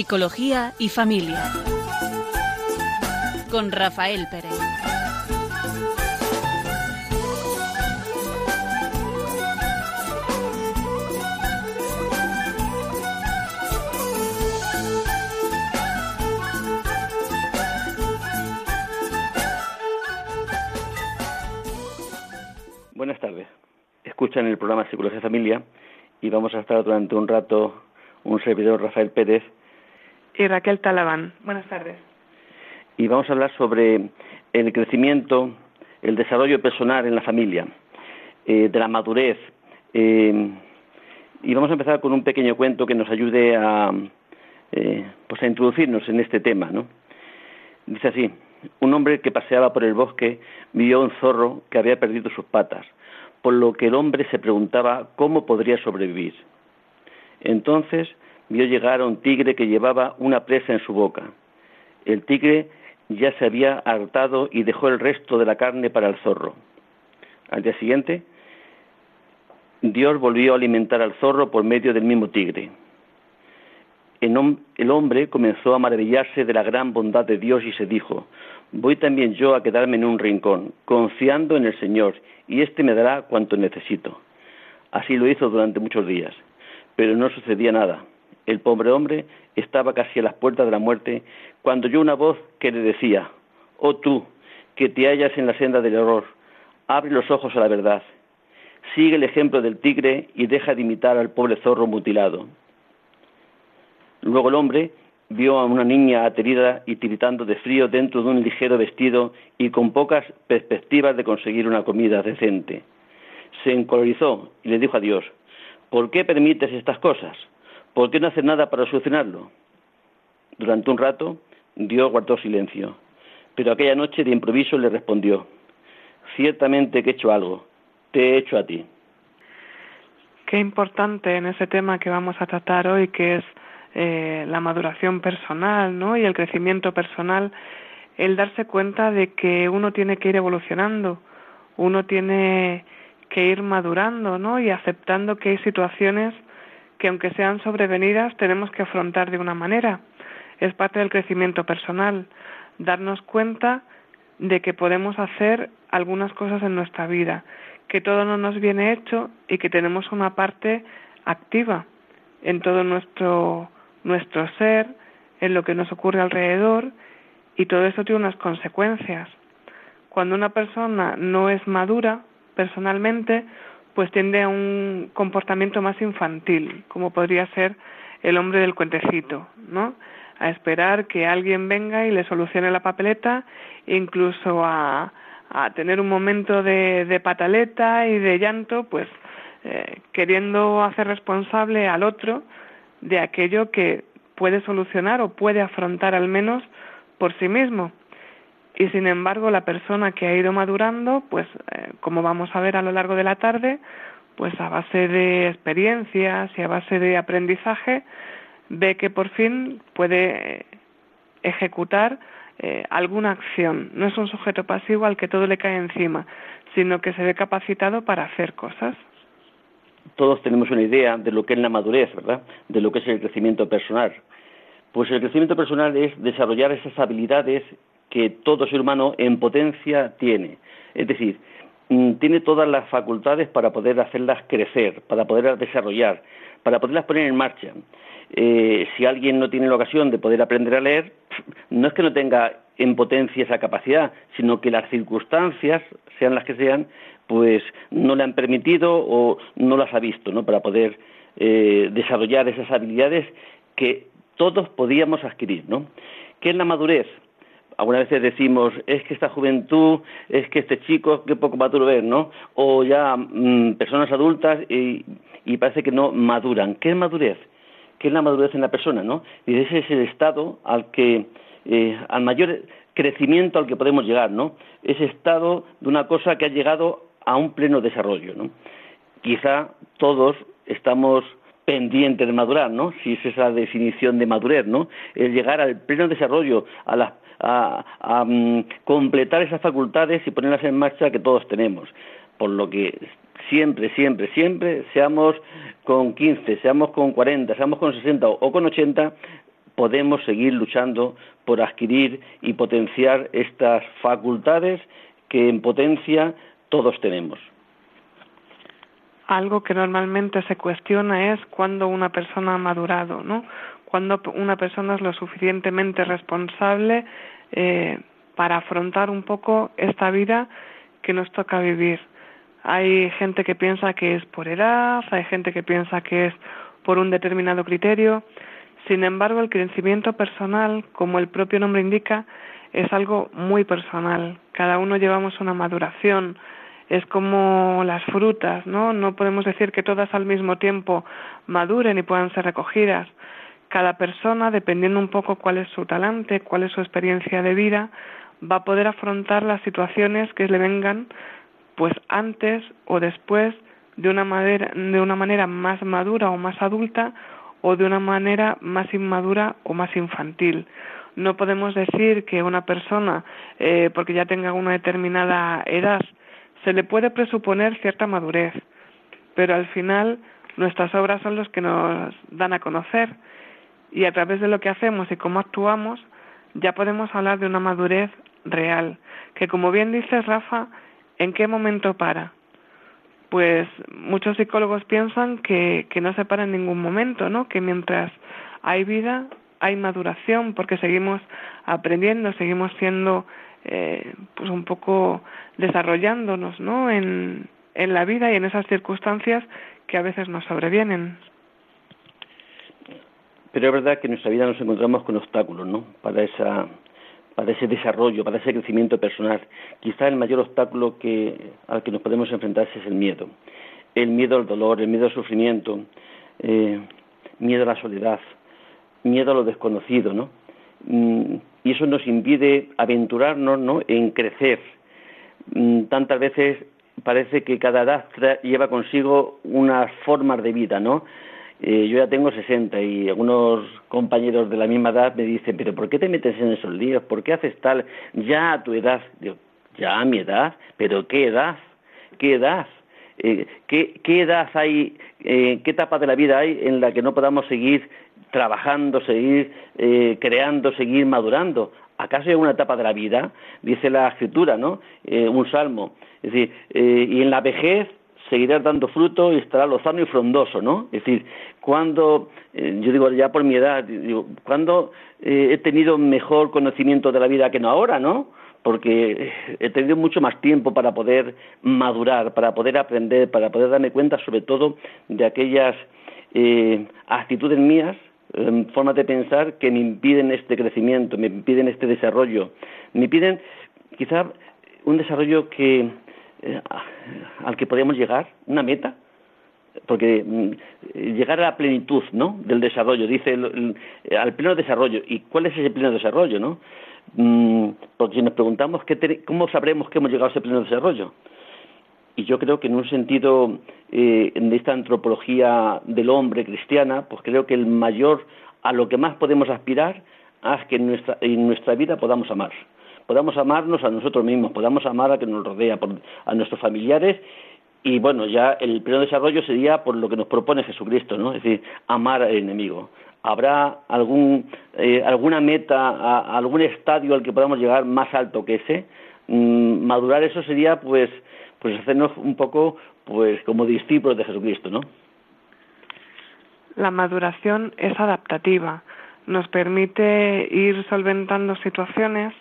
Psicología y familia. Con Rafael Pérez. Buenas tardes. Escuchan el programa Psicología y Familia y vamos a estar durante un rato un servidor Rafael Pérez y Raquel Talabán. Buenas tardes. Y vamos a hablar sobre el crecimiento, el desarrollo personal en la familia, eh, de la madurez. Eh, y vamos a empezar con un pequeño cuento que nos ayude a, eh, pues a introducirnos en este tema. ¿no? Dice así, un hombre que paseaba por el bosque vio un zorro que había perdido sus patas, por lo que el hombre se preguntaba cómo podría sobrevivir. Entonces vio llegar a un tigre que llevaba una presa en su boca. El tigre ya se había hartado y dejó el resto de la carne para el zorro. Al día siguiente, Dios volvió a alimentar al zorro por medio del mismo tigre. El hombre comenzó a maravillarse de la gran bondad de Dios y se dijo, voy también yo a quedarme en un rincón, confiando en el Señor, y éste me dará cuanto necesito. Así lo hizo durante muchos días, pero no sucedía nada. El pobre hombre estaba casi a las puertas de la muerte cuando oyó una voz que le decía, Oh tú, que te hallas en la senda del error, abre los ojos a la verdad. Sigue el ejemplo del tigre y deja de imitar al pobre zorro mutilado. Luego el hombre vio a una niña aterida y tiritando de frío dentro de un ligero vestido y con pocas perspectivas de conseguir una comida decente. Se encolorizó y le dijo a Dios, ¿por qué permites estas cosas? ¿Por qué no hacer nada para solucionarlo? Durante un rato, Dios guardó silencio, pero aquella noche de improviso le respondió, ciertamente que he hecho algo, te he hecho a ti. Qué importante en ese tema que vamos a tratar hoy, que es eh, la maduración personal ¿no? y el crecimiento personal, el darse cuenta de que uno tiene que ir evolucionando, uno tiene que ir madurando ¿no? y aceptando que hay situaciones que aunque sean sobrevenidas tenemos que afrontar de una manera. Es parte del crecimiento personal, darnos cuenta de que podemos hacer algunas cosas en nuestra vida, que todo no nos viene hecho y que tenemos una parte activa en todo nuestro, nuestro ser, en lo que nos ocurre alrededor y todo eso tiene unas consecuencias. Cuando una persona no es madura personalmente, pues tiende a un comportamiento más infantil, como podría ser el hombre del cuentecito, ¿no? A esperar que alguien venga y le solucione la papeleta, incluso a, a tener un momento de, de, pataleta y de llanto, pues eh, queriendo hacer responsable al otro de aquello que puede solucionar o puede afrontar al menos por sí mismo. Y sin embargo, la persona que ha ido madurando, pues eh, como vamos a ver a lo largo de la tarde, pues a base de experiencias y a base de aprendizaje, ve que por fin puede ejecutar eh, alguna acción. No es un sujeto pasivo al que todo le cae encima, sino que se ve capacitado para hacer cosas. Todos tenemos una idea de lo que es la madurez, ¿verdad? De lo que es el crecimiento personal. Pues el crecimiento personal es desarrollar esas habilidades que todo ser humano en potencia tiene. Es decir, mm, tiene todas las facultades para poder hacerlas crecer, para poderlas desarrollar, para poderlas poner en marcha. Eh, si alguien no tiene la ocasión de poder aprender a leer, no es que no tenga en potencia esa capacidad, sino que las circunstancias, sean las que sean, pues no le han permitido o no las ha visto, ¿no? Para poder eh, desarrollar esas habilidades que todos podíamos adquirir, ¿no? ¿Qué es la madurez? Algunas veces decimos, es que esta juventud, es que este chico, qué poco maduro es, ¿no? O ya mmm, personas adultas y, parece que no maduran. ¿Qué es madurez? ¿Qué es la madurez en la persona, no? Y ese es el estado al que, eh, al mayor crecimiento al que podemos llegar, ¿no? Ese estado de una cosa que ha llegado a un pleno desarrollo, ¿no? Quizá todos estamos pendientes de madurar, ¿no? Si es esa definición de madurez, ¿no? El llegar al pleno desarrollo, a las a, um, completar esas facultades y ponerlas en marcha que todos tenemos. Por lo que siempre, siempre, siempre, seamos con 15, seamos con 40, seamos con 60 o con 80, podemos seguir luchando por adquirir y potenciar estas facultades que en potencia todos tenemos. Algo que normalmente se cuestiona es cuando una persona ha madurado, ¿no? Cuando una persona es lo suficientemente responsable eh, para afrontar un poco esta vida que nos toca vivir. Hay gente que piensa que es por edad, hay gente que piensa que es por un determinado criterio. Sin embargo, el crecimiento personal, como el propio nombre indica, es algo muy personal. Cada uno llevamos una maduración. Es como las frutas, ¿no? No podemos decir que todas al mismo tiempo maduren y puedan ser recogidas. Cada persona, dependiendo un poco cuál es su talante, cuál es su experiencia de vida, va a poder afrontar las situaciones que le vengan pues antes o después de una manera, de una manera más madura o más adulta o de una manera más inmadura o más infantil. No podemos decir que una persona, eh, porque ya tenga una determinada edad, se le puede presuponer cierta madurez, pero al final nuestras obras son los que nos dan a conocer y a través de lo que hacemos y cómo actuamos ya podemos hablar de una madurez real, que como bien dices Rafa, ¿En qué momento para? Pues muchos psicólogos piensan que, que no se para en ningún momento, ¿no? Que mientras hay vida, hay maduración, porque seguimos aprendiendo, seguimos siendo, eh, pues un poco desarrollándonos, ¿no? En, en la vida y en esas circunstancias que a veces nos sobrevienen. Pero es verdad que en nuestra vida nos encontramos con obstáculos, ¿no? Para ese desarrollo, para ese crecimiento personal. Quizá el mayor obstáculo que, al que nos podemos enfrentar es el miedo. El miedo al dolor, el miedo al sufrimiento, eh, miedo a la soledad, miedo a lo desconocido, ¿no? Mm, y eso nos impide aventurarnos, ¿no? En crecer. Mm, tantas veces parece que cada edad lleva consigo unas formas de vida, ¿no? Eh, yo ya tengo 60 y algunos compañeros de la misma edad me dicen, pero ¿por qué te metes en esos líos? ¿Por qué haces tal? Ya a tu edad. Digo, ya a mi edad, pero ¿qué edad? ¿Qué edad? Eh, ¿qué, ¿Qué edad hay, eh, qué etapa de la vida hay en la que no podamos seguir trabajando, seguir eh, creando, seguir madurando? ¿Acaso hay una etapa de la vida? Dice la escritura, ¿no? Un salmo. Es decir, y en la vejez seguirás dando fruto y estará lozano y frondoso, ¿no? Es decir, cuando, eh, yo digo ya por mi edad, digo, cuando eh, he tenido mejor conocimiento de la vida que no ahora, ¿no? Porque he tenido mucho más tiempo para poder madurar, para poder aprender, para poder darme cuenta sobre todo de aquellas eh, actitudes mías, formas de pensar que me impiden este crecimiento, me impiden este desarrollo, me impiden quizá un desarrollo que eh, al que podemos llegar, una meta, porque mm, llegar a la plenitud ¿no? del desarrollo, dice al pleno desarrollo. ¿Y cuál es ese pleno desarrollo? ¿no? Mm, porque si nos preguntamos qué cómo sabremos que hemos llegado a ese pleno desarrollo. Y yo creo que en un sentido eh, de esta antropología del hombre cristiana, pues creo que el mayor a lo que más podemos aspirar es que nuestra, en nuestra vida podamos amar podamos amarnos a nosotros mismos, podamos amar a que nos rodea, a nuestros familiares y bueno, ya el pleno desarrollo sería por lo que nos propone Jesucristo, ¿no? Es decir, amar al enemigo. ¿Habrá algún, eh, alguna meta, algún estadio al que podamos llegar más alto que ese? Mm, madurar eso sería, pues, pues hacernos un poco, pues, como discípulos de Jesucristo, ¿no? La maduración es adaptativa. Nos permite ir solventando situaciones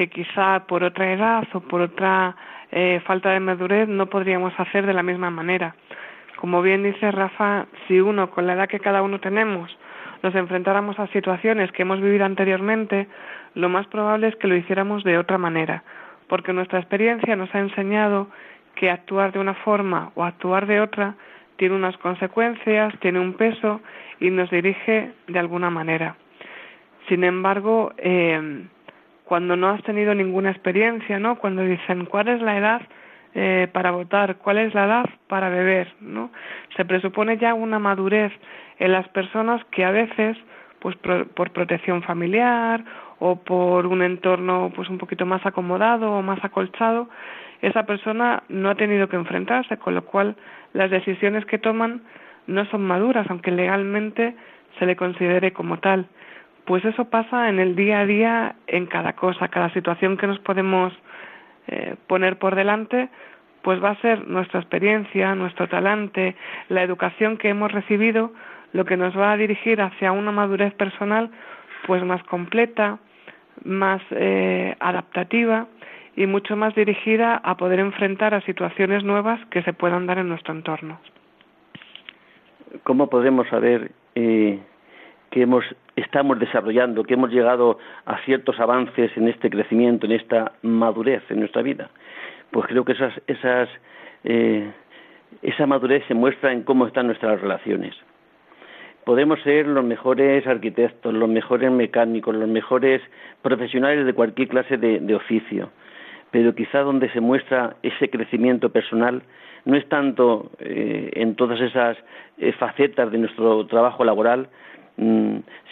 que quizá por otra edad o por otra eh, falta de madurez no podríamos hacer de la misma manera. Como bien dice Rafa, si uno con la edad que cada uno tenemos nos enfrentáramos a situaciones que hemos vivido anteriormente, lo más probable es que lo hiciéramos de otra manera, porque nuestra experiencia nos ha enseñado que actuar de una forma o actuar de otra tiene unas consecuencias, tiene un peso y nos dirige de alguna manera. Sin embargo, eh, cuando no has tenido ninguna experiencia, ¿no? Cuando dicen cuál es la edad eh, para votar, cuál es la edad para beber, ¿no? Se presupone ya una madurez en las personas que a veces, pues por protección familiar o por un entorno pues un poquito más acomodado o más acolchado, esa persona no ha tenido que enfrentarse, con lo cual las decisiones que toman no son maduras, aunque legalmente se le considere como tal pues eso pasa en el día a día, en cada cosa, cada situación que nos podemos eh, poner por delante, pues va a ser nuestra experiencia, nuestro talante, la educación que hemos recibido, lo que nos va a dirigir hacia una madurez personal, pues más completa, más eh, adaptativa y mucho más dirigida a poder enfrentar a situaciones nuevas que se puedan dar en nuestro entorno. ¿Cómo podemos saber eh, que hemos, estamos desarrollando, que hemos llegado a ciertos avances en este crecimiento, en esta madurez en nuestra vida? Pues creo que esas, esas, eh, esa madurez se muestra en cómo están nuestras relaciones. Podemos ser los mejores arquitectos, los mejores mecánicos, los mejores profesionales de cualquier clase de oficio, pero quizá donde se muestra ese crecimiento personal no es tanto eh, en todas esas eh, facetas de nuestro trabajo laboral,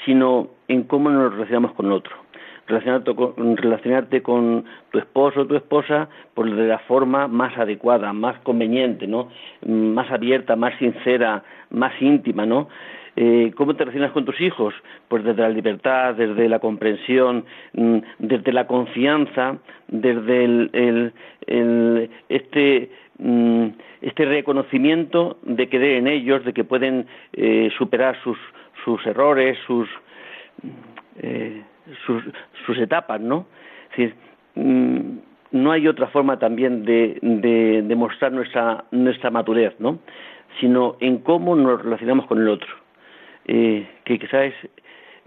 sino en cómo nos relacionamos con el otro. Relacionarte con, relacionarte con tu esposo o tu esposa por de la forma más adecuada, más conveniente, ¿no? Mm, más abierta, más sincera, más íntima, ¿no? Eh, ¿Cómo te relacionas con tus hijos? Pues desde la libertad, desde la comprensión, mm, desde la confianza, desde el, este, mm, este reconocimiento de creer en ellos, de que pueden eh, superar sus, sus errores, sus, eh, sus, sus, etapas, ¿no? Mm, no hay otra forma también de, de, mostrar nuestra, nuestra madurez, ¿no? Sino en cómo nos relacionamos con el otro eh, que quizás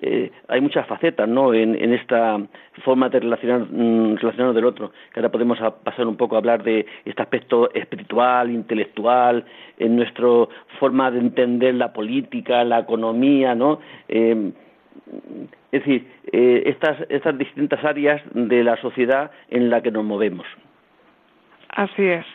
eh, hay muchas facetas ¿no? en, esta forma de relacionar, mm, relacionarnos del otro, que ahora podemos pasar un poco a hablar de este aspecto espiritual, intelectual, en nuestra forma de entender la política, la economía, ¿no? Eh, es decir, eh, estas distintas áreas de la sociedad en la que nos movemos. Así es.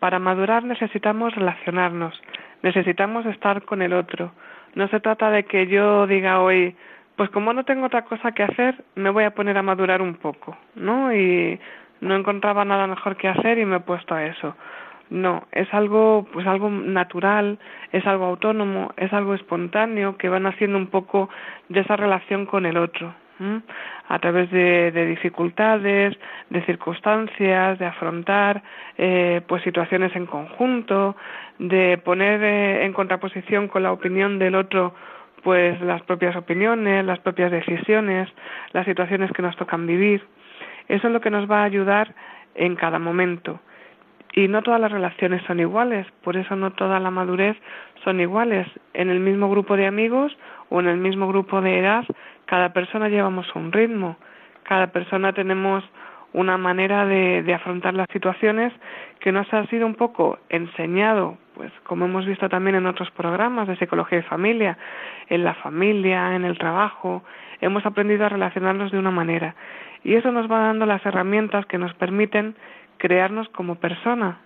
Para madurar necesitamos relacionarnos, necesitamos estar con el otro, no se trata de que yo diga hoy, pues como no tengo otra cosa que hacer, me voy a poner a madurar un poco, ¿no? Y no encontraba nada mejor que hacer y me he puesto a eso. No, es algo, pues algo natural, es algo autónomo, es algo espontáneo que van haciendo un poco de esa relación con el otro a través de, dificultades, de circunstancias, de afrontar eh, pues situaciones en conjunto, de poner eh, en contraposición con la opinión del otro pues las propias opiniones, las propias decisiones, las situaciones que nos tocan vivir. Eso es lo que nos va a ayudar en cada momento. Y no todas las relaciones son iguales, por eso no toda la madurez son iguales. En el mismo grupo de amigos o en el mismo grupo de edad cada persona llevamos un ritmo, cada persona tenemos una manera de, afrontar las situaciones que nos ha sido un poco enseñado, pues como hemos visto también en otros programas de psicología y familia, en la familia, en el trabajo, hemos aprendido a relacionarnos de una manera. Y eso nos va dando las herramientas que nos permiten crearnos como persona,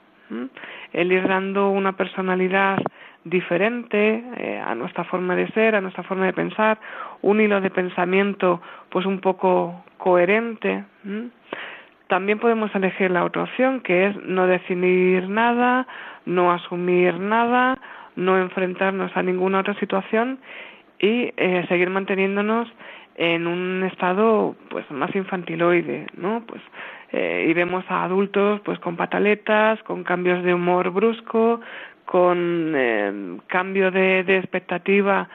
el ir dando una personalidad diferente eh, a nuestra forma de ser, a nuestra forma de pensar, un hilo de pensamiento pues un poco coherente. También podemos elegir la otra opción, que es no definir nada, no asumir nada, no enfrentarnos a ninguna otra situación y eh, seguir manteniéndonos en un estado pues más infantiloide, ¿no? Pues eh, y vemos a adultos pues con pataletas, con cambios de humor brusco, con eh, cambio de, expectativa,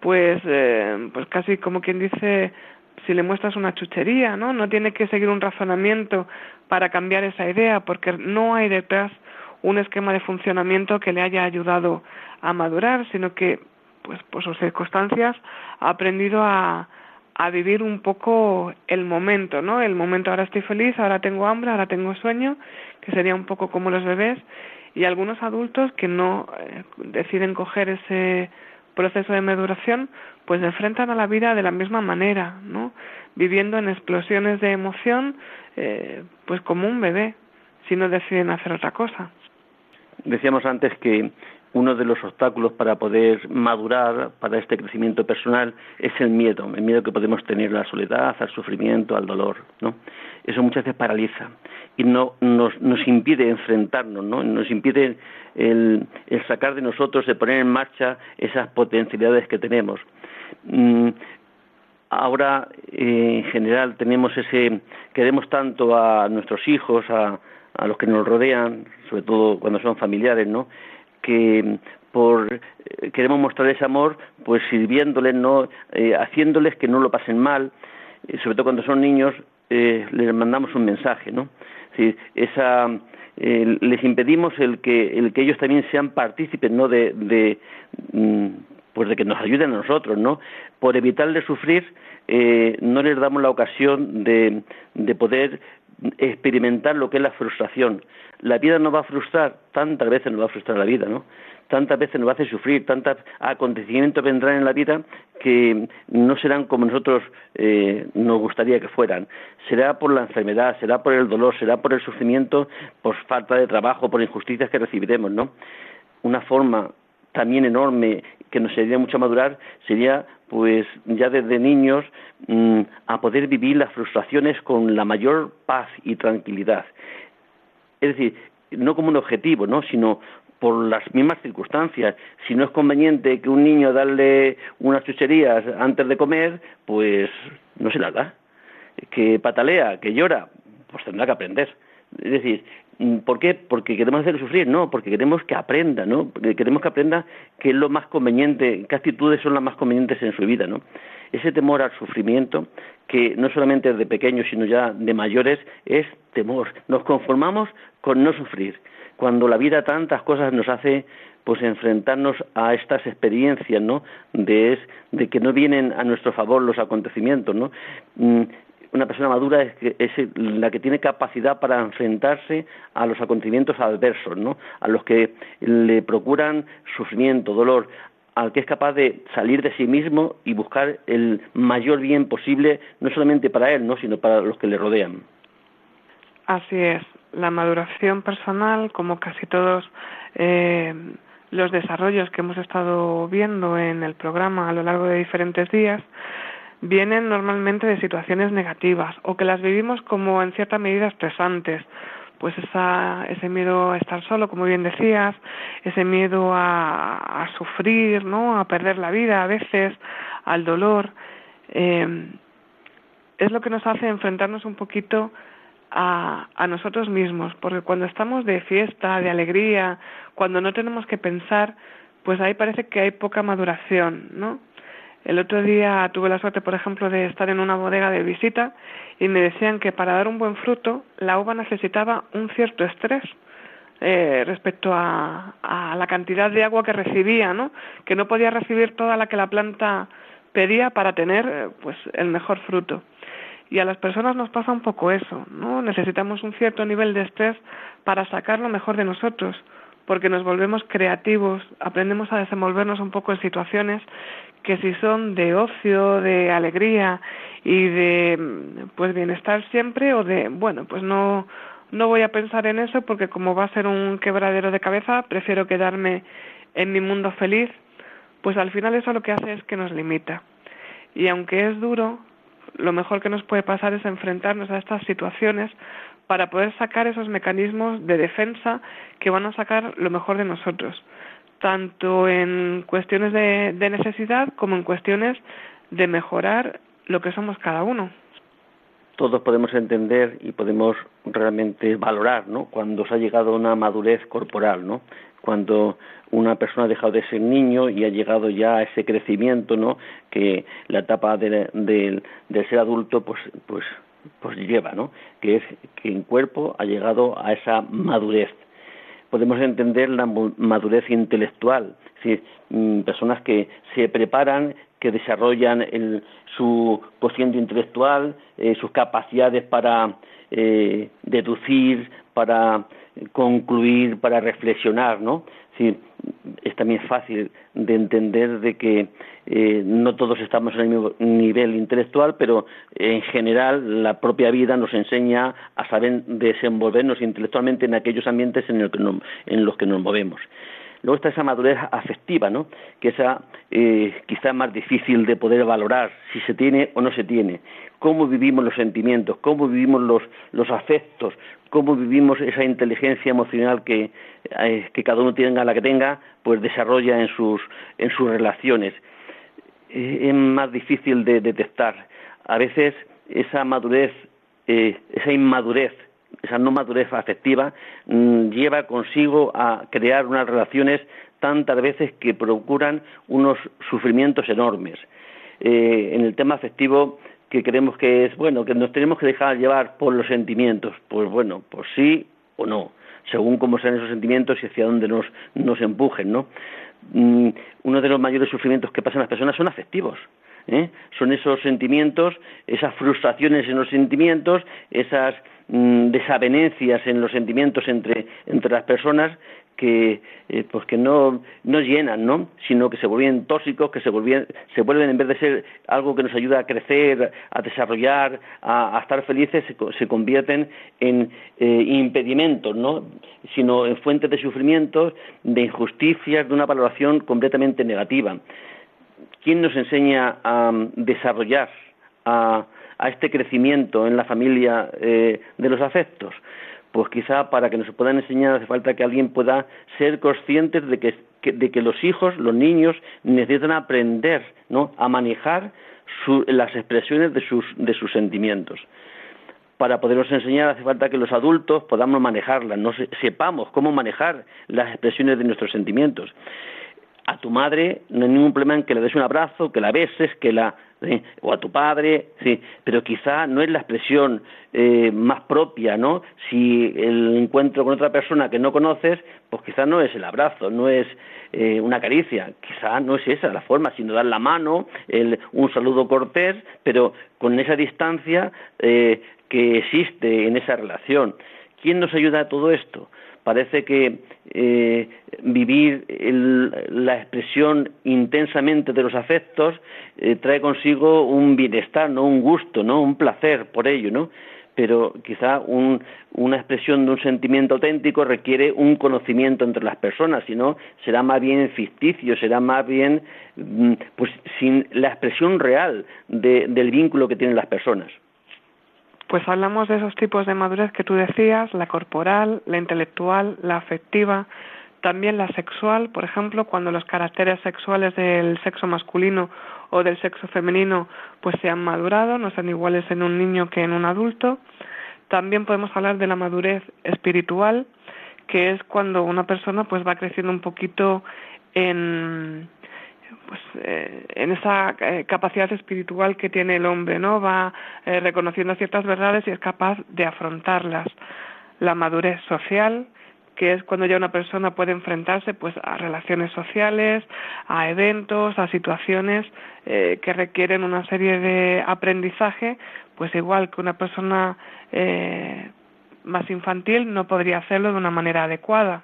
pues, eh, pues casi como quien dice, si le muestras una chuchería, ¿no? No tiene que seguir un razonamiento para cambiar esa idea, porque no hay detrás un esquema de funcionamiento que le haya ayudado a madurar, sino que, pues, por sus circunstancias, ha aprendido a, a vivir un poco el momento, ¿no? El momento ahora estoy feliz, ahora tengo hambre, ahora tengo sueño, que sería un poco como los bebés, y algunos adultos que no eh, deciden coger ese proceso de maduración, pues enfrentan a la vida de la misma manera, ¿no? Viviendo en explosiones de emoción, eh, pues como un bebé, si no deciden hacer otra cosa. Decíamos antes que uno de los obstáculos para poder madurar, para este crecimiento personal, es el miedo, el miedo que podemos tener a la soledad, al sufrimiento, al dolor, ¿no? Eso muchas veces paraliza y no nos, nos impide enfrentarnos, ¿no? Nos impide el, sacar de nosotros, el poner en marcha esas potencialidades que tenemos. Mm, ahora en general tenemos ese queremos tanto a nuestros hijos, a, a los que nos rodean, sobre todo cuando son familiares, ¿no? Que por eh, queremos mostrar ese amor, pues sirviéndoles, no, eh, haciéndoles que no lo pasen mal, eh, sobre todo cuando son niños, les mandamos un mensaje, ¿no? esa les impedimos el que el que ellos también sean partícipes, ¿no? De, de mm, pues de que nos ayuden a nosotros, ¿no? Por evitarles sufrir, no les damos la ocasión de, de poder experimentar lo que es la frustración. La vida nos va a frustrar, tantas veces nos va a frustrar la vida, ¿no? Tantas veces nos va a hacer sufrir, tantos acontecimientos vendrán en la vida que no serán como nosotros eh, nos gustaría que fueran. Será por la enfermedad, será por el dolor, será por el sufrimiento, por falta de trabajo, por injusticias que recibiremos, ¿no? Una forma también enorme que nos sería mucho madurar sería pues ya desde niños mm, a poder vivir las frustraciones con la mayor paz y tranquilidad. Es decir, no como un objetivo, ¿no? sino por las mismas circunstancias. Si no es conveniente que un niño darle unas chucherías antes de comer, pues no se las da. Que patalea, que llora, pues tendrá que aprender. Es decir, ¿Por qué? Porque queremos hacerlo sufrir, no, porque queremos que aprenda, ¿no? Porque queremos que aprenda qué es lo más conveniente, qué actitudes son las más convenientes en su vida, ¿no? Ese temor al sufrimiento, que no solamente de pequeños, sino ya de mayores, es temor. Nos conformamos con no sufrir. Cuando la vida tantas cosas nos hace pues enfrentarnos a estas experiencias, ¿no? De, de que no vienen a nuestro favor los acontecimientos, ¿no? Una persona madura es, es, la que tiene capacidad para enfrentarse a los acontecimientos adversos, ¿no? A los que le procuran sufrimiento, dolor, al que es capaz de salir de sí mismo y buscar el mayor bien posible, no solamente para él, ¿no? sino para los que le rodean. Así es, la maduración personal, como casi todos eh, los desarrollos que hemos estado viendo en el programa a lo largo de diferentes días, vienen normalmente de situaciones negativas o que las vivimos como en cierta medida estresantes. Pues esa, ese miedo a estar solo, como bien decías, ese miedo a, a sufrir, ¿no? A perder la vida a veces, al dolor, eh, es lo que nos hace enfrentarnos un poquito a, a nosotros mismos, porque cuando estamos de fiesta, de alegría, cuando no tenemos que pensar, pues ahí parece que hay poca maduración, ¿no? El otro día tuve la suerte, por ejemplo, de estar en una bodega de visita y me decían que para dar un buen fruto la uva necesitaba un cierto estrés eh, respecto a, a, la cantidad de agua que recibía, ¿no? Que no podía recibir toda la que la planta pedía para tener, eh, pues, el mejor fruto. Y a las personas nos pasa un poco eso, ¿no? Necesitamos un cierto nivel de estrés para sacar lo mejor de nosotros porque nos volvemos creativos, aprendemos a desenvolvernos un poco en situaciones que si son de ocio, de alegría y de pues bienestar siempre o de bueno, pues no no voy a pensar en eso porque como va a ser un quebradero de cabeza, prefiero quedarme en mi mundo feliz, pues al final eso lo que hace es que nos limita. Y aunque es duro, lo mejor que nos puede pasar es enfrentarnos a estas situaciones para poder sacar esos mecanismos de defensa que van a sacar lo mejor de nosotros, tanto en cuestiones de, necesidad como en cuestiones de mejorar lo que somos cada uno. Todos podemos entender y podemos realmente valorar, ¿no? Cuando se ha llegado a una madurez corporal, ¿no? Cuando una persona ha dejado de ser niño y ha llegado ya a ese crecimiento, ¿no? Que la etapa de, de ser adulto, pues, pues pues lleva, ¿no? Que es que en cuerpo ha llegado a esa madurez. Podemos entender la madurez intelectual, es mm, personas que se preparan, que desarrollan su cociente intelectual, eh, sus capacidades para eh, deducir, para concluir, para reflexionar, ¿no? es también fácil de entender de que eh, no todos estamos en el mismo nivel intelectual, pero en general la propia vida nos enseña a saber desenvolvernos intelectualmente en aquellos ambientes en, los que nos movemos. Luego está esa madurez afectiva, ¿no? que esa eh, quizá más difícil de poder valorar si se tiene o no se tiene. Cómo vivimos los sentimientos, cómo vivimos los, los afectos, cómo vivimos esa inteligencia emocional que, eh, que cada uno tenga la que tenga, pues desarrolla en sus, en sus relaciones. eh, es más difícil de detectar. A veces esa madurez, eh, esa inmadurez, esa no madurez afectiva mm, lleva consigo a crear unas relaciones tantas veces que procuran unos sufrimientos enormes. Eh, en el tema afectivo que creemos que es bueno, que nos tenemos que dejar llevar por los sentimientos, pues bueno, pues sí o no, según cómo sean esos sentimientos y hacia dónde nos, nos empujen, ¿no? Mm, uno de los mayores sufrimientos que pasan las personas son afectivos. ¿eh? Son esos sentimientos, esas frustraciones en los sentimientos, esas mm, desavenencias en los sentimientos entre, entre las personas que eh, pues que no, no llenan, ¿no? sino que se vuelven tóxicos, que se, se vuelven en vez de ser algo que nos ayuda a crecer, a desarrollar, a, estar felices, se, convierten en eh, impedimentos, ¿no? sino en fuentes de sufrimientos, de injusticias, de una valoración completamente negativa. ¿Quién nos enseña a desarrollar, a, a este crecimiento en la familia eh, de los afectos? pues quizá para que nos puedan enseñar hace falta que alguien pueda ser consciente de que, de que los hijos, los niños, necesitan aprender ¿no? a manejar las expresiones de sus, de sus sentimientos. Para podernos enseñar hace falta que los adultos podamos manejarlas, no sepamos cómo manejar las expresiones de nuestros sentimientos. A tu madre no hay ningún problema en que le des un abrazo, que la beses, que la o a tu padre, sí, pero quizá no es la expresión eh, más propia, ¿no? Si el encuentro con otra persona que no conoces, pues quizá no es el abrazo, no es eh, una caricia, quizá no es esa la forma, sino dar la mano, el, un saludo cortés, pero con esa distancia eh, que existe en esa relación. ¿Quién nos ayuda a todo esto? Parece que eh, vivir la expresión intensamente de los afectos eh, trae consigo un bienestar, no un gusto, no un placer por ello, ¿no? Pero quizá una expresión de un sentimiento auténtico requiere un conocimiento entre las personas, si no será más bien ficticio, será más bien mm, pues sin la expresión real del vínculo que tienen las personas. Pues hablamos de esos tipos de madurez que tú decías, la corporal, la intelectual, la afectiva, también la sexual, por ejemplo, cuando los caracteres sexuales del sexo masculino o del sexo femenino pues se han madurado, no son iguales en un niño que en un adulto. También podemos hablar de la madurez espiritual, que es cuando una persona pues va creciendo un poquito en pues eh, en esa eh, capacidad espiritual que tiene el hombre, ¿no? Va eh, reconociendo ciertas verdades y es capaz de afrontarlas. La madurez social, que es cuando ya una persona puede enfrentarse pues a relaciones sociales, a eventos, a situaciones que requieren una serie de aprendizaje, pues igual que una persona más infantil no podría hacerlo de una manera adecuada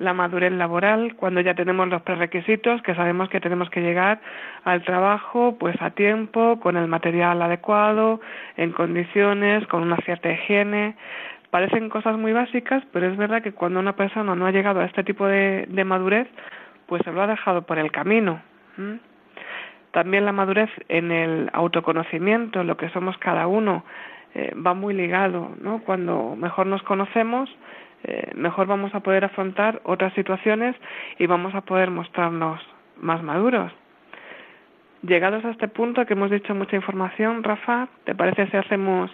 la madurez laboral, cuando ya tenemos los prerequisitos, que sabemos que tenemos que llegar al trabajo pues a tiempo, con el material adecuado, en condiciones, con una cierta higiene. Parecen cosas muy básicas, pero es verdad que cuando una persona no ha llegado a este tipo de, madurez, pues se lo ha dejado por el camino. También la madurez en el autoconocimiento, lo que somos cada uno, eh, va muy ligado, ¿no? Cuando mejor nos conocemos, eh, mejor vamos a poder afrontar otras situaciones y vamos a poder mostrarnos más maduros. Llegados a este punto que hemos dicho mucha información, Rafa, ¿te parece si hacemos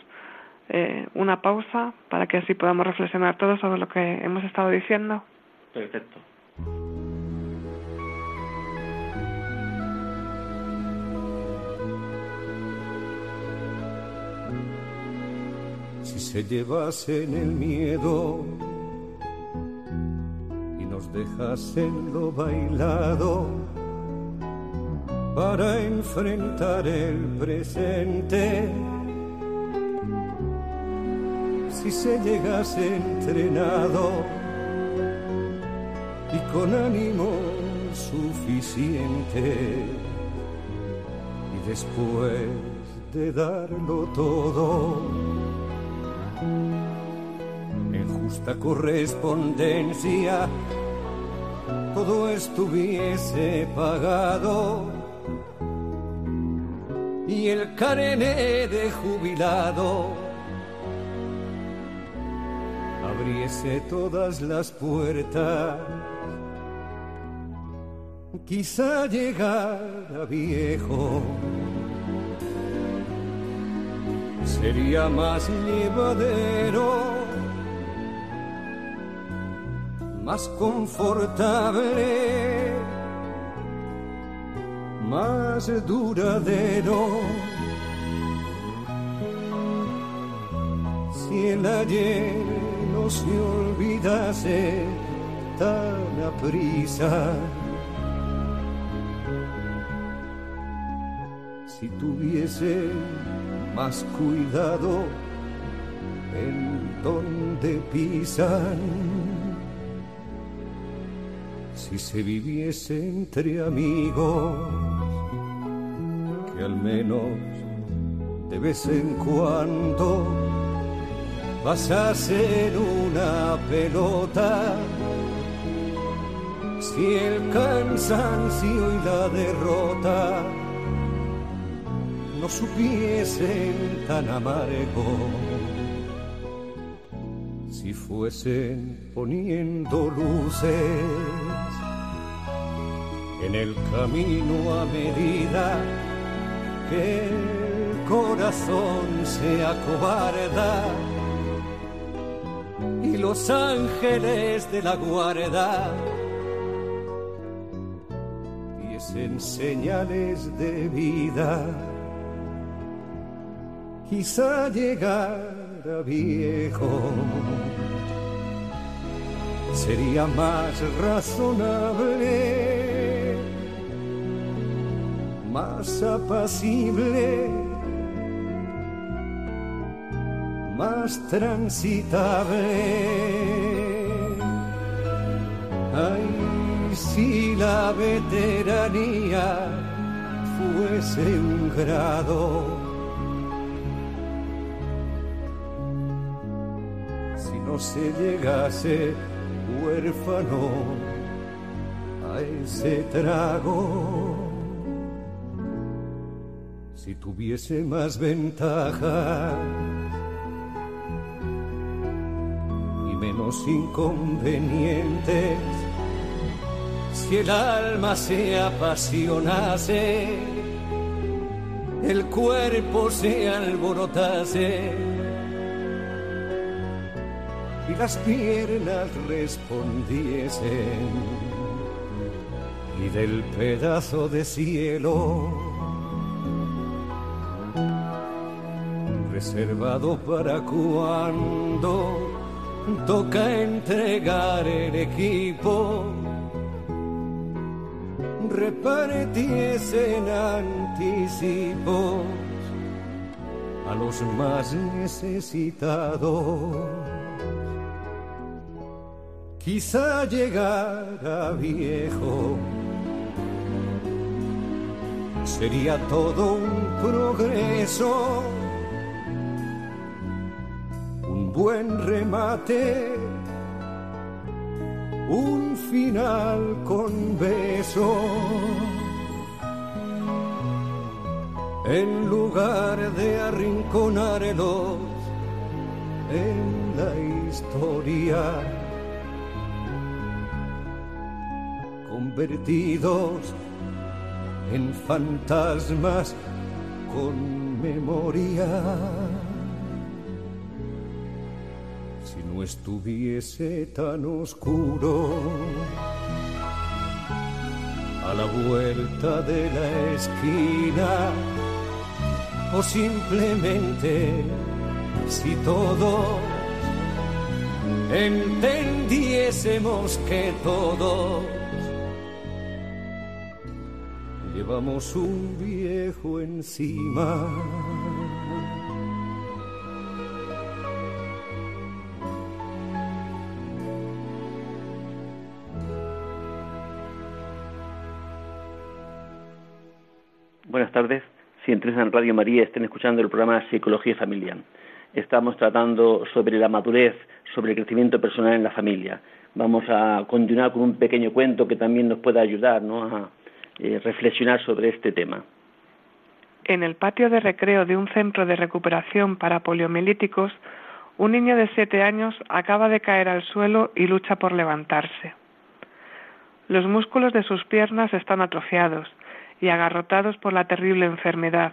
eh, una pausa para que así podamos reflexionar todo sobre lo que hemos estado diciendo? Perfecto. Si se llevasen el miedo nos dejas en lo bailado para enfrentar el presente. Si se llegase entrenado y con ánimo suficiente y después de darlo todo en justa correspondencia todo estuviese pagado. Y el carene de jubilado abriese todas las puertas. Quizá llegara viejo. Sería más llevadero, más confortable, más duradero. Si el ayer no se olvidase tan aprisa, si tuviese más cuidado en donde pisan. Si se viviese entre amigos, que al menos de vez en cuando pasasen una pelota. Si el cansancio y la derrota no supiesen tan amargo, si fuesen poniendo luces en el camino a medida que el corazón se acobarda y los ángeles de la guarda diesen señales de vida. Quizá llegara viejo, sería más razonable, más apacible, más transitable. Ay, si la veteranía fuese un grado se llegase huérfano a ese trago. Si tuviese más ventajas y menos inconvenientes, si el alma se apasionase, el cuerpo se alborotase las piernas respondiesen. Y del pedazo de cielo reservado para cuando toca entregar el equipo repartiesen anticipos a los más necesitados quizá llegara viejo. Sería todo un progreso, un buen remate, un final con beso. En lugar de arrinconarlos en la historia convertidos en fantasmas con memoria. Si no estuviese tan oscuro a la vuelta de la esquina o simplemente si todos entendiésemos que todos llevamos un viejo encima. Buenas tardes. Si entras en Radio María, estén escuchando el programa Psicología y Familia. Estamos tratando sobre la madurez, sobre el crecimiento personal en la familia. Vamos a continuar con un pequeño cuento que también nos pueda ayudar ¿no? a, eh, reflexionar sobre este tema. En el patio de recreo de un centro de recuperación para poliomielíticos, un niño de siete años acaba de caer al suelo y lucha por levantarse. Los músculos de sus piernas están atrofiados y agarrotados por la terrible enfermedad,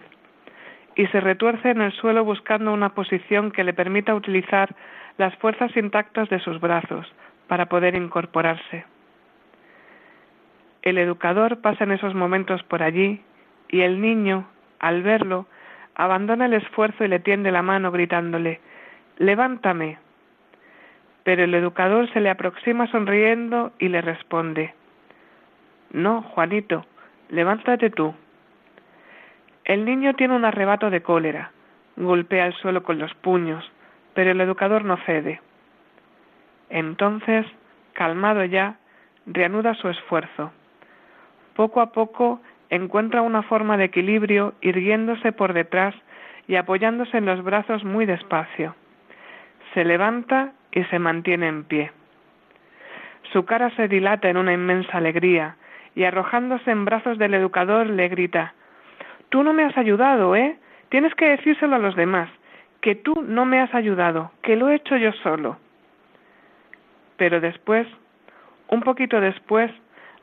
y se retuerce en el suelo buscando una posición que le permita utilizar las fuerzas intactas de sus brazos para poder incorporarse. El educador pasa en esos momentos por allí y el niño, al verlo, abandona el esfuerzo y le tiende la mano gritándole Levántame. Pero el educador se le aproxima sonriendo y le responde No, Juanito, levántate tú. El niño tiene un arrebato de cólera, golpea el suelo con los puños, pero el educador no cede. Entonces, calmado ya, reanuda su esfuerzo. Poco a poco encuentra una forma de equilibrio irguiéndose por detrás y apoyándose en los brazos muy despacio. Se levanta y se mantiene en pie. Su cara se dilata en una inmensa alegría y arrojándose en brazos del educador le grita Tú no me has ayudado, ¿eh? Tienes que decírselo a los demás, que tú no me has ayudado, que lo he hecho yo solo. Pero después, un poquito después,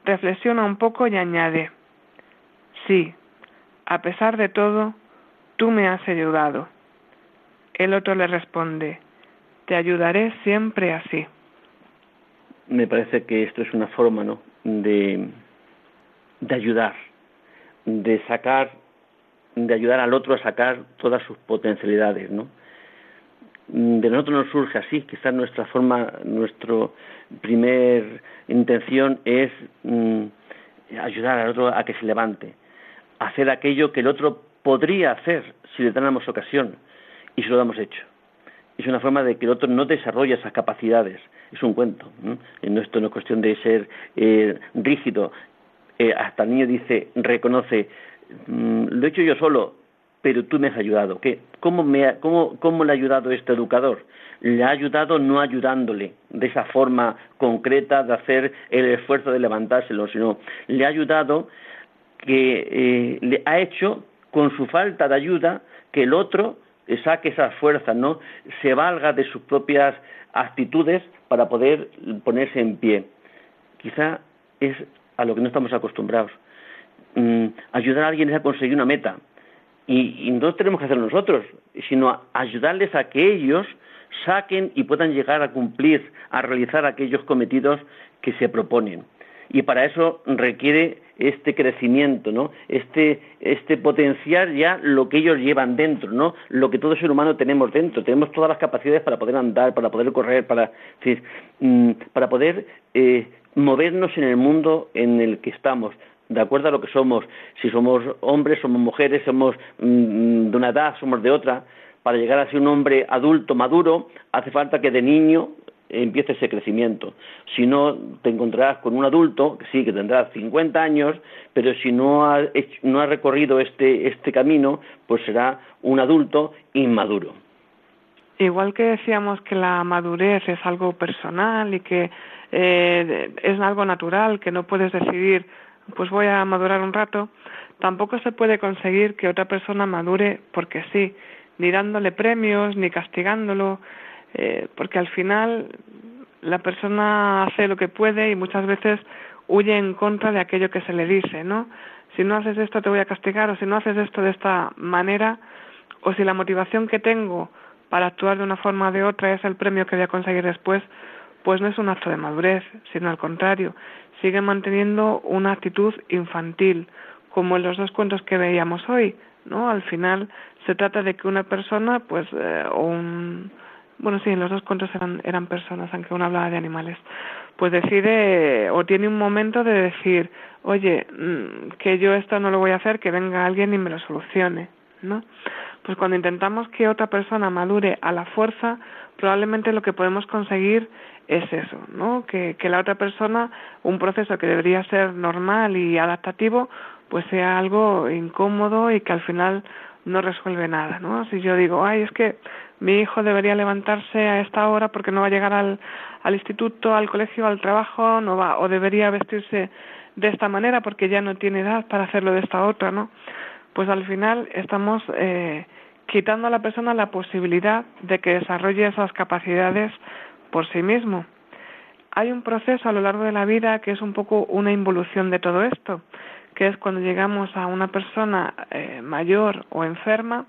reflexiona un poco y añade Sí, a pesar de todo, tú me has ayudado. El otro le responde, te ayudaré siempre así. Me parece que esto es una forma ¿no? de, de ayudar, de sacar, de ayudar al otro a sacar todas sus potencialidades, ¿no? De nosotros nos surge así, quizás nuestra forma, nuestra primer intención es mm, ayudar al otro a que se levante, hacer aquello que el otro podría hacer si le damos ocasión y se lo hemos hecho. Es una forma de que el otro no desarrolle esas capacidades. Es un cuento. Esto no es cuestión de ser eh, rígido. Eh, hasta el niño dice, reconoce, mm, lo he hecho yo solo, pero tú me has ayudado. ¿Qué? ¿Cómo, me cómo, ¿Cómo le ha ayudado este educador? Le ha ayudado no ayudándole de esa forma concreta de hacer el esfuerzo de levantárselo, sino le ha ayudado que eh, le ha hecho con su falta de ayuda que el otro saque esas fuerzas, ¿no? Se valga de sus propias actitudes para poder ponerse en pie. Quizá es a lo que no estamos acostumbrados. Mm, ayudar a alguien es a conseguir una meta. Y, y no tenemos que hacerlo nosotros, sino ayudarles a que ellos saquen y puedan llegar a cumplir, a realizar aquellos cometidos que se proponen. Y para eso requiere este crecimiento, ¿no? Este, este potenciar ya lo que ellos llevan dentro, ¿no? Lo que todo ser humano tenemos dentro. Tenemos todas las capacidades para poder andar, para poder correr, para, mm, para poder eh, movernos en el mundo en el que estamos de acuerdo a lo que somos, si somos hombres, somos mujeres, somos mm, de una edad, somos de otra, para llegar a ser un hombre adulto, maduro, hace falta que de niño empiece ese crecimiento. Si no, te encontrarás con un adulto, que sí, que tendrá 50 años, pero si no ha, no ha recorrido este, este camino, pues será un adulto inmaduro. Igual que decíamos que la madurez es algo personal y que eh, es algo natural, que no puedes decidir, pues voy a madurar un rato, tampoco se puede conseguir que otra persona madure porque sí, ni dándole premios, ni castigándolo, eh, porque al final la persona hace lo que puede y muchas veces huye en contra de aquello que se le dice, ¿no? Si no haces esto te voy a castigar o si no haces esto de esta manera o si la motivación que tengo para actuar de una forma o de otra es el premio que voy a conseguir después, pues no es un acto de madurez, sino al contrario, sigue manteniendo una actitud infantil, como en los dos cuentos que veíamos hoy, ¿no? Al final se trata de que una persona, pues, eh, o un, bueno, sí, en los dos cuentos eran, eran personas, aunque uno hablaba de animales, pues decide o tiene un momento de decir, oye, mm, que yo esto no lo voy a hacer, que venga alguien y me lo solucione, ¿no? Pues cuando intentamos que otra persona madure a la fuerza, probablemente lo que podemos conseguir es eso, ¿no? Que, que la otra persona, un proceso que debería ser normal y adaptativo, pues sea algo incómodo y que al final no resuelve nada, ¿no? Si yo digo, ay, es que mi hijo debería levantarse a esta hora porque no va a llegar al, al instituto, al colegio, al trabajo, no va, o debería vestirse de esta manera porque ya no tiene edad para hacerlo de esta otra, ¿no? Pues al final estamos eh, quitando a la persona la posibilidad de que desarrolle esas capacidades por sí mismo. hay un proceso a lo largo de la vida que es un poco una involución de todo esto, que es cuando llegamos a una persona eh, mayor o enferma,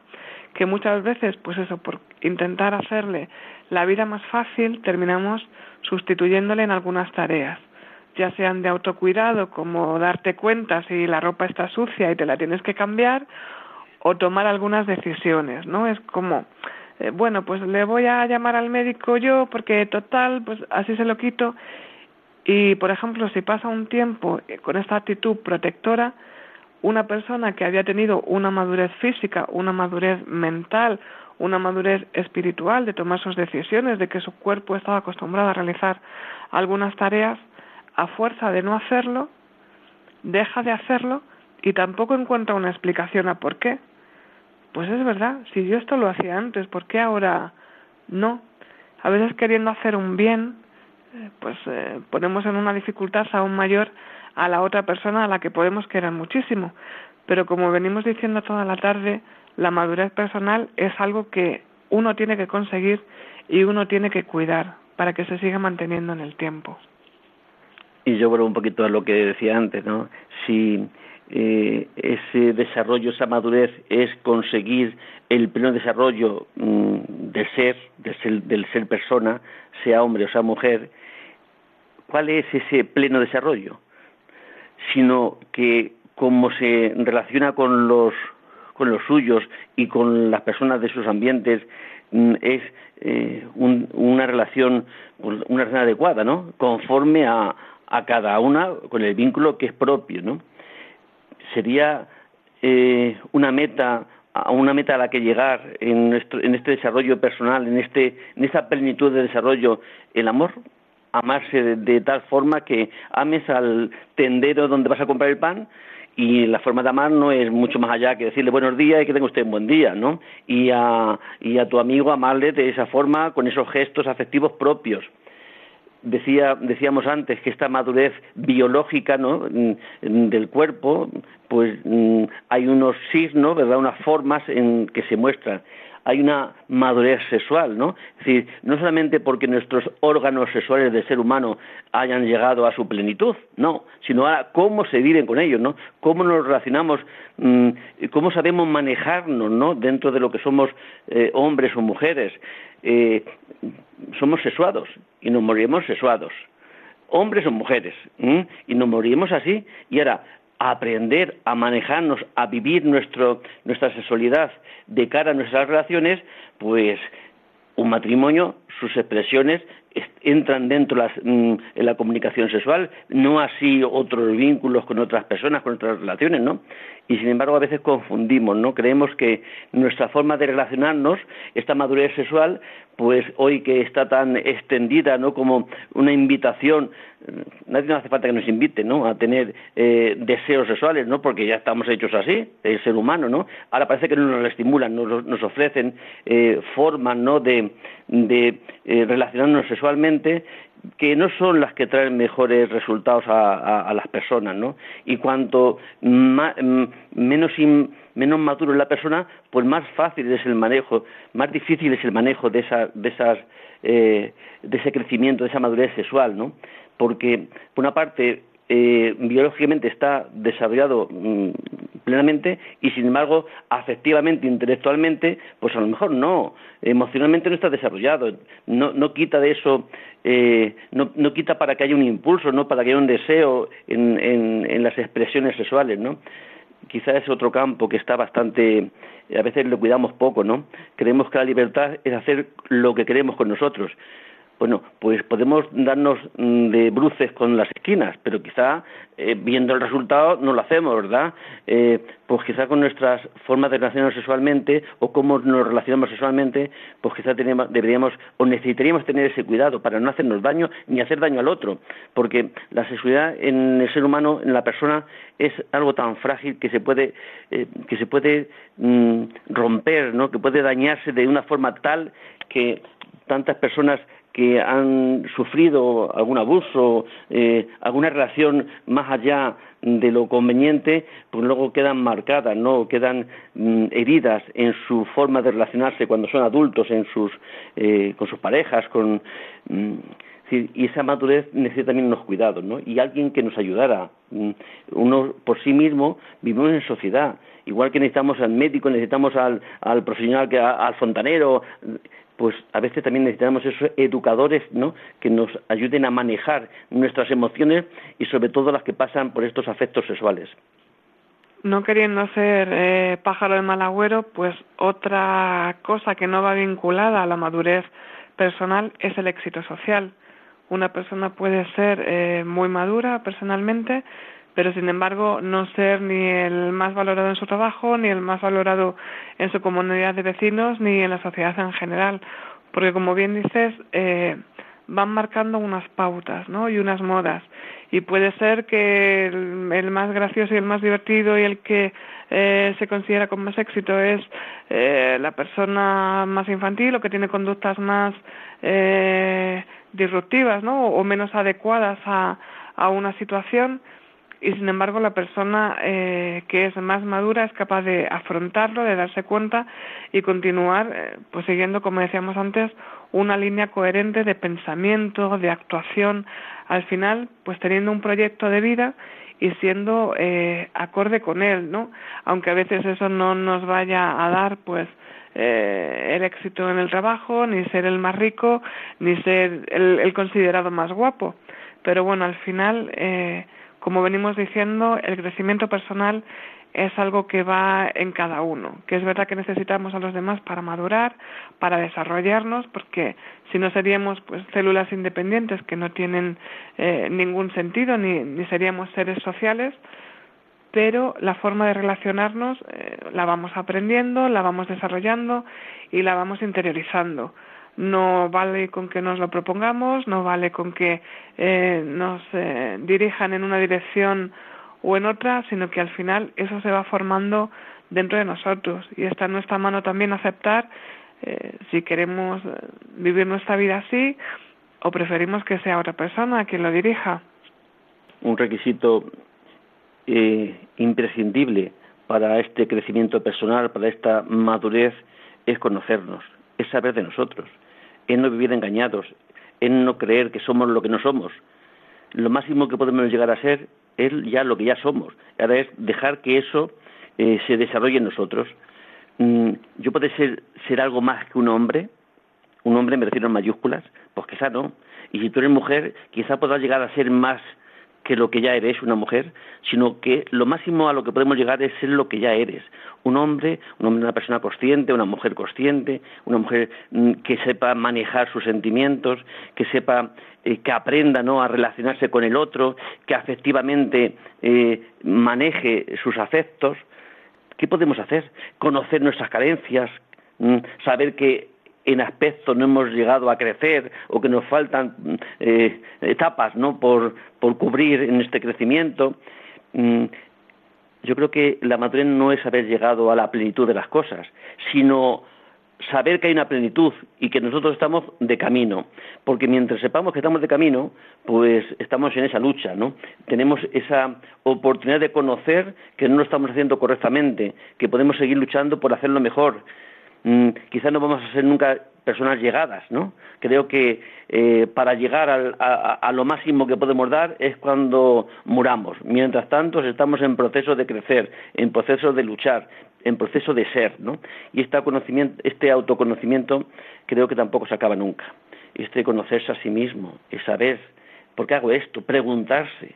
que muchas veces, pues eso, por intentar hacerle la vida más fácil, terminamos sustituyéndole en algunas tareas, ya sean de autocuidado, como darte cuenta si la ropa está sucia y te la tienes que cambiar, o tomar algunas decisiones, ¿no? Es como, eh, bueno, pues le voy a llamar al médico yo porque total, pues así se lo quito. Y, por ejemplo, si pasa un tiempo eh, con esta actitud protectora, una persona que había tenido una madurez física, una madurez mental, una madurez espiritual de tomar sus decisiones, de que su cuerpo estaba acostumbrado a realizar algunas tareas, a fuerza de no hacerlo, deja de hacerlo y tampoco encuentra una explicación a por qué. Pues es verdad, si yo esto lo hacía antes, ¿por qué ahora no? A veces queriendo hacer un bien, eh, pues eh, ponemos en una dificultad aún mayor a la otra persona a la que podemos querer muchísimo. Pero como venimos diciendo toda la tarde, la madurez personal es algo que uno tiene que conseguir y uno tiene que cuidar para que se siga manteniendo en el tiempo. Y yo vuelvo un poquito a lo que decía antes, ¿no? Si eh, ese desarrollo, esa madurez es conseguir el pleno desarrollo mm, del ser, del ser, del ser persona, sea hombre o sea mujer, ¿cuál es ese pleno desarrollo? Sino que como se relaciona con los con los suyos y con las personas de sus ambientes mm, es eh, una relación una relación adecuada, ¿no? Conforme a, a cada una con el vínculo que es propio, ¿no? Sería eh, una meta a una meta a la que llegar en, nuestro, en este desarrollo personal, en, este, en esta plenitud de desarrollo, el amor, amarse de, tal forma que ames al tendero donde vas a comprar el pan y la forma de amar no es mucho más allá que decirle buenos días y que tenga usted un buen día, ¿no? Y a, y a tu amigo amarle de esa forma con esos gestos afectivos propios decía, decíamos antes que esta madurez biológica ¿no? Mm, del cuerpo, pues mm, hay unos signos, ¿verdad? unas formas en que se muestran. Hay una madurez sexual, ¿no? Es decir, no solamente porque nuestros órganos sexuales del ser humano hayan llegado a su plenitud, no, sino a cómo se viven con ellos, ¿no? Cómo nos relacionamos, mm, cómo sabemos manejarnos, ¿no? Dentro de lo que somos eh, hombres o mujeres. Eh, somos sexuados y nos moriremos sexuados, hombres o mujeres, y nos moriremos así. Y ahora, aprender a manejarnos, a vivir nuestro, nuestra sexualidad de cara a nuestras relaciones, pues un matrimonio, sus expresiones entran dentro las, mm, en la comunicación sexual, no así otros vínculos con otras personas, con otras relaciones, ¿no? Y sin embargo a veces confundimos, ¿no? Creemos que nuestra forma de relacionarnos, esta madurez sexual, pues hoy que está tan extendida, ¿no? Como una invitación, nadie nos hace falta que nos invite, ¿no? A tener eh, deseos sexuales, ¿no? Porque ya estamos hechos así, el ser humano, ¿no? Ahora parece que nos lo estimulan, nos, nos ofrecen eh, formas, ¿no? De, de eh, relacionarnos sexualmente que no son las que traen mejores resultados a, las personas, ¿no? Y cuanto menos, menos maduro es la persona, pues más fácil es el manejo, más difícil es el manejo de, esa, de, esas, eh, de ese crecimiento, de esa madurez sexual, ¿no? Porque, por una parte, eh, biológicamente está desarrollado mm, plenamente y sin embargo afectivamente, intelectualmente, pues a lo mejor no, emocionalmente no está desarrollado, no, no quita de eso, eh, no, no, quita para que haya un impulso, no para que haya un deseo en, en, en las expresiones sexuales, ¿no? Quizás es otro campo que está bastante, a veces lo cuidamos poco, ¿no? Creemos que la libertad es hacer lo que queremos con nosotros bueno, pues podemos darnos mm, de bruces con las esquinas, pero quizá eh, viendo el resultado no lo hacemos, ¿verdad? Eh, pues quizá con nuestras formas de relacionarnos sexualmente o cómo nos relacionamos sexualmente, pues quizá deberíamos o necesitaríamos tener ese cuidado para no hacernos daño ni hacer daño al otro, porque la sexualidad en el ser humano, en la persona, es algo tan frágil que se puede, eh, que se puede mm, romper, ¿no? Que puede dañarse de una forma tal que tantas personas que han sufrido algún abuso, eh, alguna relación más allá de lo conveniente, pues luego quedan marcadas, no, quedan mm, heridas en su forma de relacionarse cuando son adultos, en sus, eh, con sus parejas, con mm, y esa madurez necesita también unos cuidados, ¿no? Y alguien que nos ayudara. Mm, uno por sí mismo vivimos en sociedad. Igual que necesitamos al médico, necesitamos al, al profesional, que, al fontanero, pues a veces también necesitamos esos educadores, ¿no? Que nos ayuden a manejar nuestras emociones y sobre todo las que pasan por estos afectos sexuales no queriendo ser eh, pájaro de mal agüero, pues otra cosa que no va vinculada a la madurez personal es el éxito social una persona puede ser eh, muy madura personalmente, pero sin embargo no ser ni el más valorado en su trabajo, ni el más valorado en su comunidad de vecinos, ni en la sociedad en general. Porque como bien dices, eh, van marcando unas pautas ¿no? y unas modas. Y puede ser que el, más gracioso y el más divertido y el que eh, se considera con más éxito es eh, la persona más infantil o que tiene conductas más eh, disruptivas ¿no? o menos adecuadas a, a una situación y sin embargo la persona eh, que es más madura es capaz de afrontarlo, de darse cuenta y continuar eh, pues siguiendo como decíamos antes una línea coherente de pensamiento, de actuación, al final pues teniendo un proyecto de vida y siendo eh, acorde con él, ¿no? Aunque a veces eso no nos vaya a dar pues eh, el éxito en el trabajo, ni ser el más rico, ni ser el, considerado más guapo. Pero bueno, al final, eh, como venimos diciendo, el crecimiento personal es algo que va en cada uno, que es verdad que necesitamos a los demás para madurar, para desarrollarnos, porque si no seríamos pues células independientes que no tienen eh, ningún sentido ni, ni seríamos seres sociales, pero la forma de relacionarnos eh, la vamos aprendiendo, la vamos desarrollando y la vamos interiorizando. No vale con que nos lo propongamos, no vale con que eh, nos eh, dirijan en una dirección o en otra, sino que al final eso se va formando dentro de nosotros y está en nuestra mano también aceptar si queremos vivir nuestra vida así o preferimos que sea otra persona quien lo dirija. Un requisito eh, imprescindible para este crecimiento personal, para esta madurez, es conocernos, es saber de nosotros, es no vivir engañados, es no creer que somos lo que no somos. Lo máximo que podemos llegar a ser es ya lo que ya somos. Ahora es dejar que eso eh, se desarrolle en nosotros. Mm, yo puedo ser, ser algo más que un hombre, un hombre me refiero en mayúsculas, pues quizá no. Y si tú eres mujer, quizá podrás llegar a ser más que lo que ya eres, una mujer, sino que lo máximo a lo que podemos llegar es ser lo que ya eres. Un hombre, un hombre, una persona consciente, una mujer consciente, una mujer mm, que sepa manejar sus sentimientos, que sepa, eh, que aprenda ¿no? a relacionarse con el otro, que afectivamente eh, maneje sus afectos. ¿Qué podemos hacer? Conocer nuestras carencias, mm, saber que en aspectos no hemos llegado a crecer o que nos faltan eh, etapas ¿no? por, cubrir en este crecimiento. Mm, yo creo que la madurez no es haber llegado a la plenitud de las cosas, sino saber que hay una plenitud y que nosotros estamos de camino, porque mientras sepamos que estamos de camino, pues estamos en esa lucha, ¿no? Tenemos esa oportunidad de conocer que no lo estamos haciendo correctamente, que podemos seguir luchando por hacerlo mejor, Mm, quizás no vamos a ser nunca personas llegadas, ¿no? Creo que eh, para llegar a, lo máximo que podemos dar es cuando muramos. Mientras tanto, estamos en proceso de crecer, en proceso de luchar, en proceso de ser, ¿no? Y este, este autoconocimiento creo que tampoco se acaba nunca. Este conocerse a sí mismo, es saber por qué hago esto, preguntarse,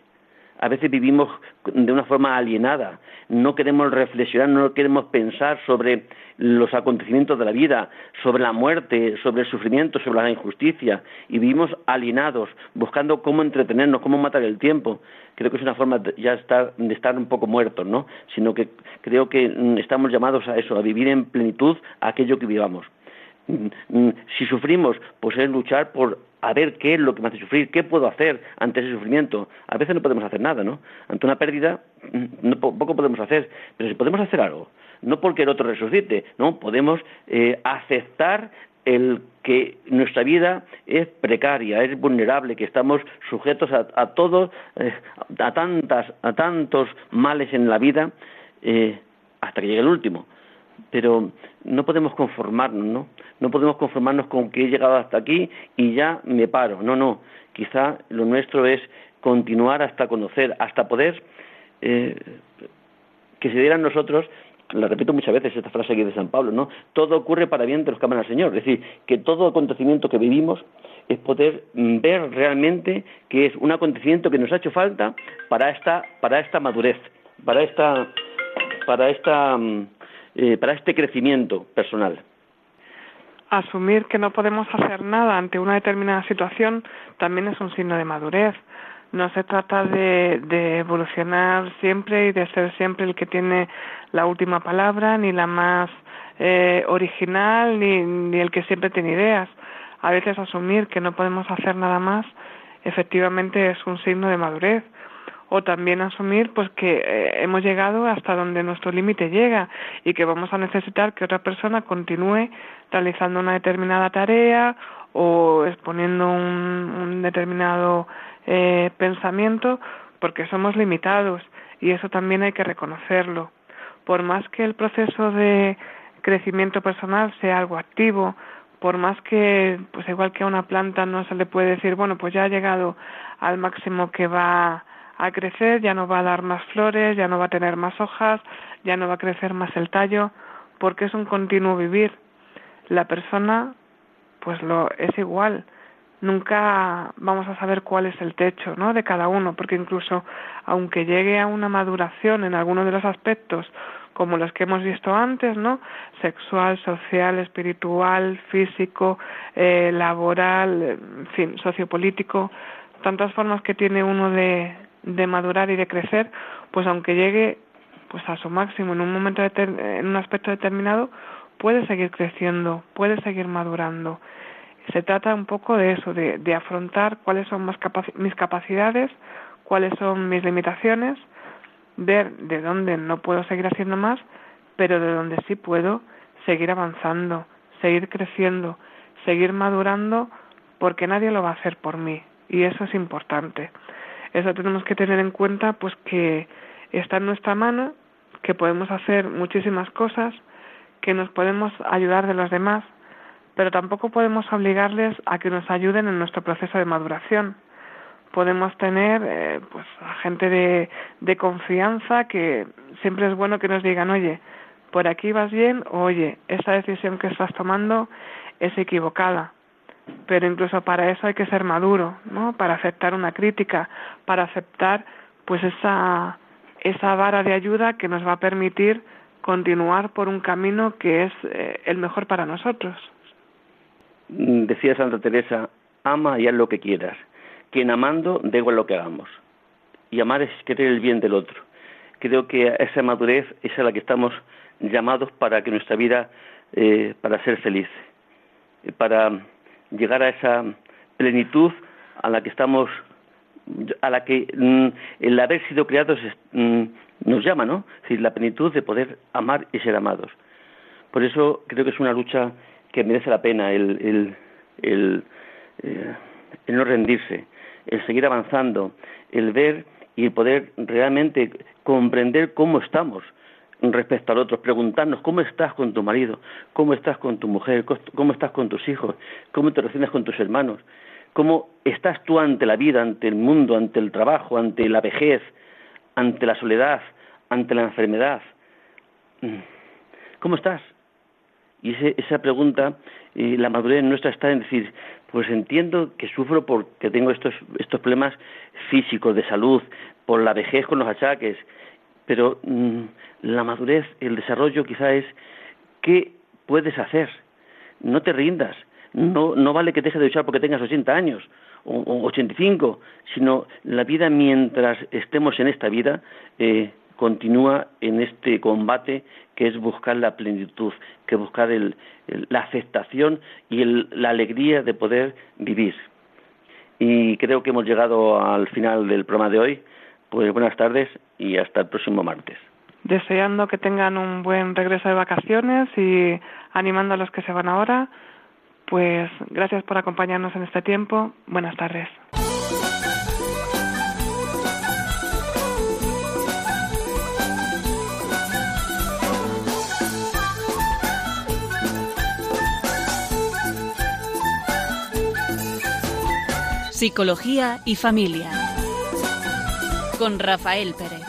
a veces vivimos de una forma alienada, no queremos reflexionar, no queremos pensar sobre los acontecimientos de la vida, sobre la muerte, sobre el sufrimiento, sobre la injusticia, y vivimos alienados, buscando cómo entretenernos, cómo matar el tiempo. Creo que es una forma de, ya estar, de estar un poco muertos, ¿no? Sino que creo que mm, estamos llamados a eso, a vivir en plenitud aquello que vivamos. Mm, si sufrimos, pues es luchar por a ver qué es lo que me hace sufrir, qué puedo hacer ante ese sufrimiento. A veces no podemos hacer nada, ¿no? Ante una pérdida, mm, poco podemos hacer, pero si podemos hacer algo, no porque el otro resucite, no, podemos eh, aceptar el que nuestra vida es precaria, es vulnerable, que estamos sujetos a, todos, eh, a tantas, a tantos males en la vida, eh, hasta que llegue el último. Pero no podemos conformarnos, ¿no? No podemos conformarnos con que he llegado hasta aquí y ya me paro. No, no. Quizá lo nuestro es continuar hasta conocer, hasta poder eh, que se dieran nosotros la repito muchas veces esta frase aquí de San Pablo, ¿no? Todo ocurre para bien de los que aman al Señor. Es decir, que todo acontecimiento que vivimos es poder ver realmente que es un acontecimiento que nos ha hecho falta para esta, para esta madurez, para esta, para esta, mm, eh, para este crecimiento personal. Asumir que no podemos hacer nada ante una determinada situación también es un signo de madurez. No se trata de, evolucionar siempre y de ser siempre el que tiene la última palabra, ni la más eh, original, ni el que siempre tiene ideas. A veces asumir que no podemos hacer nada más efectivamente es un signo de madurez o también asumir pues que eh, hemos llegado hasta donde nuestro límite llega y que vamos a necesitar que otra persona continúe realizando una determinada tarea o exponiendo un, determinado eh, pensamiento porque somos limitados y eso también hay que reconocerlo. Por más que el proceso de crecimiento personal sea algo activo, por más que, pues igual que a una planta no se le puede decir, bueno, pues ya ha llegado al máximo que va a crecer, ya no va a dar más flores, ya no va a tener más hojas, ya no va a crecer más el tallo, porque es un continuo vivir. La persona, pues lo es igual. Nunca vamos a saber cuál es el techo, ¿no? De cada uno, porque incluso aunque llegue a una maduración en alguno de los aspectos, como los que hemos visto antes, ¿no? Sexual, social, espiritual, físico, eh, laboral, en fin, sociopolítico, tantas formas que tiene uno de, de madurar y de crecer, pues aunque llegue pues a su máximo en un momento en un aspecto determinado, puede seguir creciendo, puede seguir madurando. Se trata un poco de eso, de, de afrontar cuáles son mis capacidades, cuáles son mis limitaciones, ver de dónde no puedo seguir haciendo más, pero de dónde sí puedo seguir avanzando, seguir creciendo, seguir madurando, porque nadie lo va a hacer por mí. Y eso es importante. Eso tenemos que tener en cuenta, pues que está en nuestra mano, que podemos hacer muchísimas cosas, que nos podemos ayudar de los demás, pero tampoco podemos obligarles a que nos ayuden en nuestro proceso de maduración. Podemos tener eh, pues a gente de, confianza que siempre es bueno que nos digan, oye, por aquí vas bien, o oye, esa decisión que estás tomando es equivocada pero incluso para eso hay que ser maduro, ¿no? Para aceptar una crítica, para aceptar pues esa esa vara de ayuda que nos va a permitir continuar por un camino que es eh, el mejor para nosotros. Decía Santa Teresa, ama y haz lo que quieras. Quien amando, da igual lo que hagamos. Y amar es querer el bien del otro. Creo que esa madurez es a la que estamos llamados para que nuestra vida, eh, para ser feliz, para llegar a esa plenitud a la que estamos a la que mm, el haber sido creados mm, nos llama, ¿no? Es decir, la plenitud de poder amar y ser amados. Por eso creo que es una lucha que merece la pena el, el, el, eh, el no rendirse, el seguir avanzando, el ver y el poder realmente comprender cómo estamos, respecto al otro, preguntarnos cómo estás con tu marido, cómo estás con tu mujer, cómo estás con tus hijos, cómo te relacionas con tus hermanos, cómo estás tú ante la vida, ante el mundo, ante el trabajo, ante la vejez, ante la soledad, ante la enfermedad. ¿Cómo estás? Y esa pregunta, eh, la madurez nuestra está en decir, pues entiendo que sufro porque tengo estos, estos problemas físicos, de salud, por la vejez con los achaques, pero mm, la madurez, el desarrollo quizá es qué puedes hacer. No te rindas. No, no vale que dejes de luchar porque tengas 80 años o, o 85, sino la vida mientras estemos en esta vida eh, continúa en este combate que es buscar la plenitud, que buscar el, la aceptación y el, la alegría de poder vivir. Y creo que hemos llegado al final del programa de hoy. Pues buenas tardes y hasta el próximo martes. Deseando que tengan un buen regreso de vacaciones y animando a los que se van ahora, pues gracias por acompañarnos en este tiempo. Buenas tardes. Psicología y familia. Con Rafael Pérez.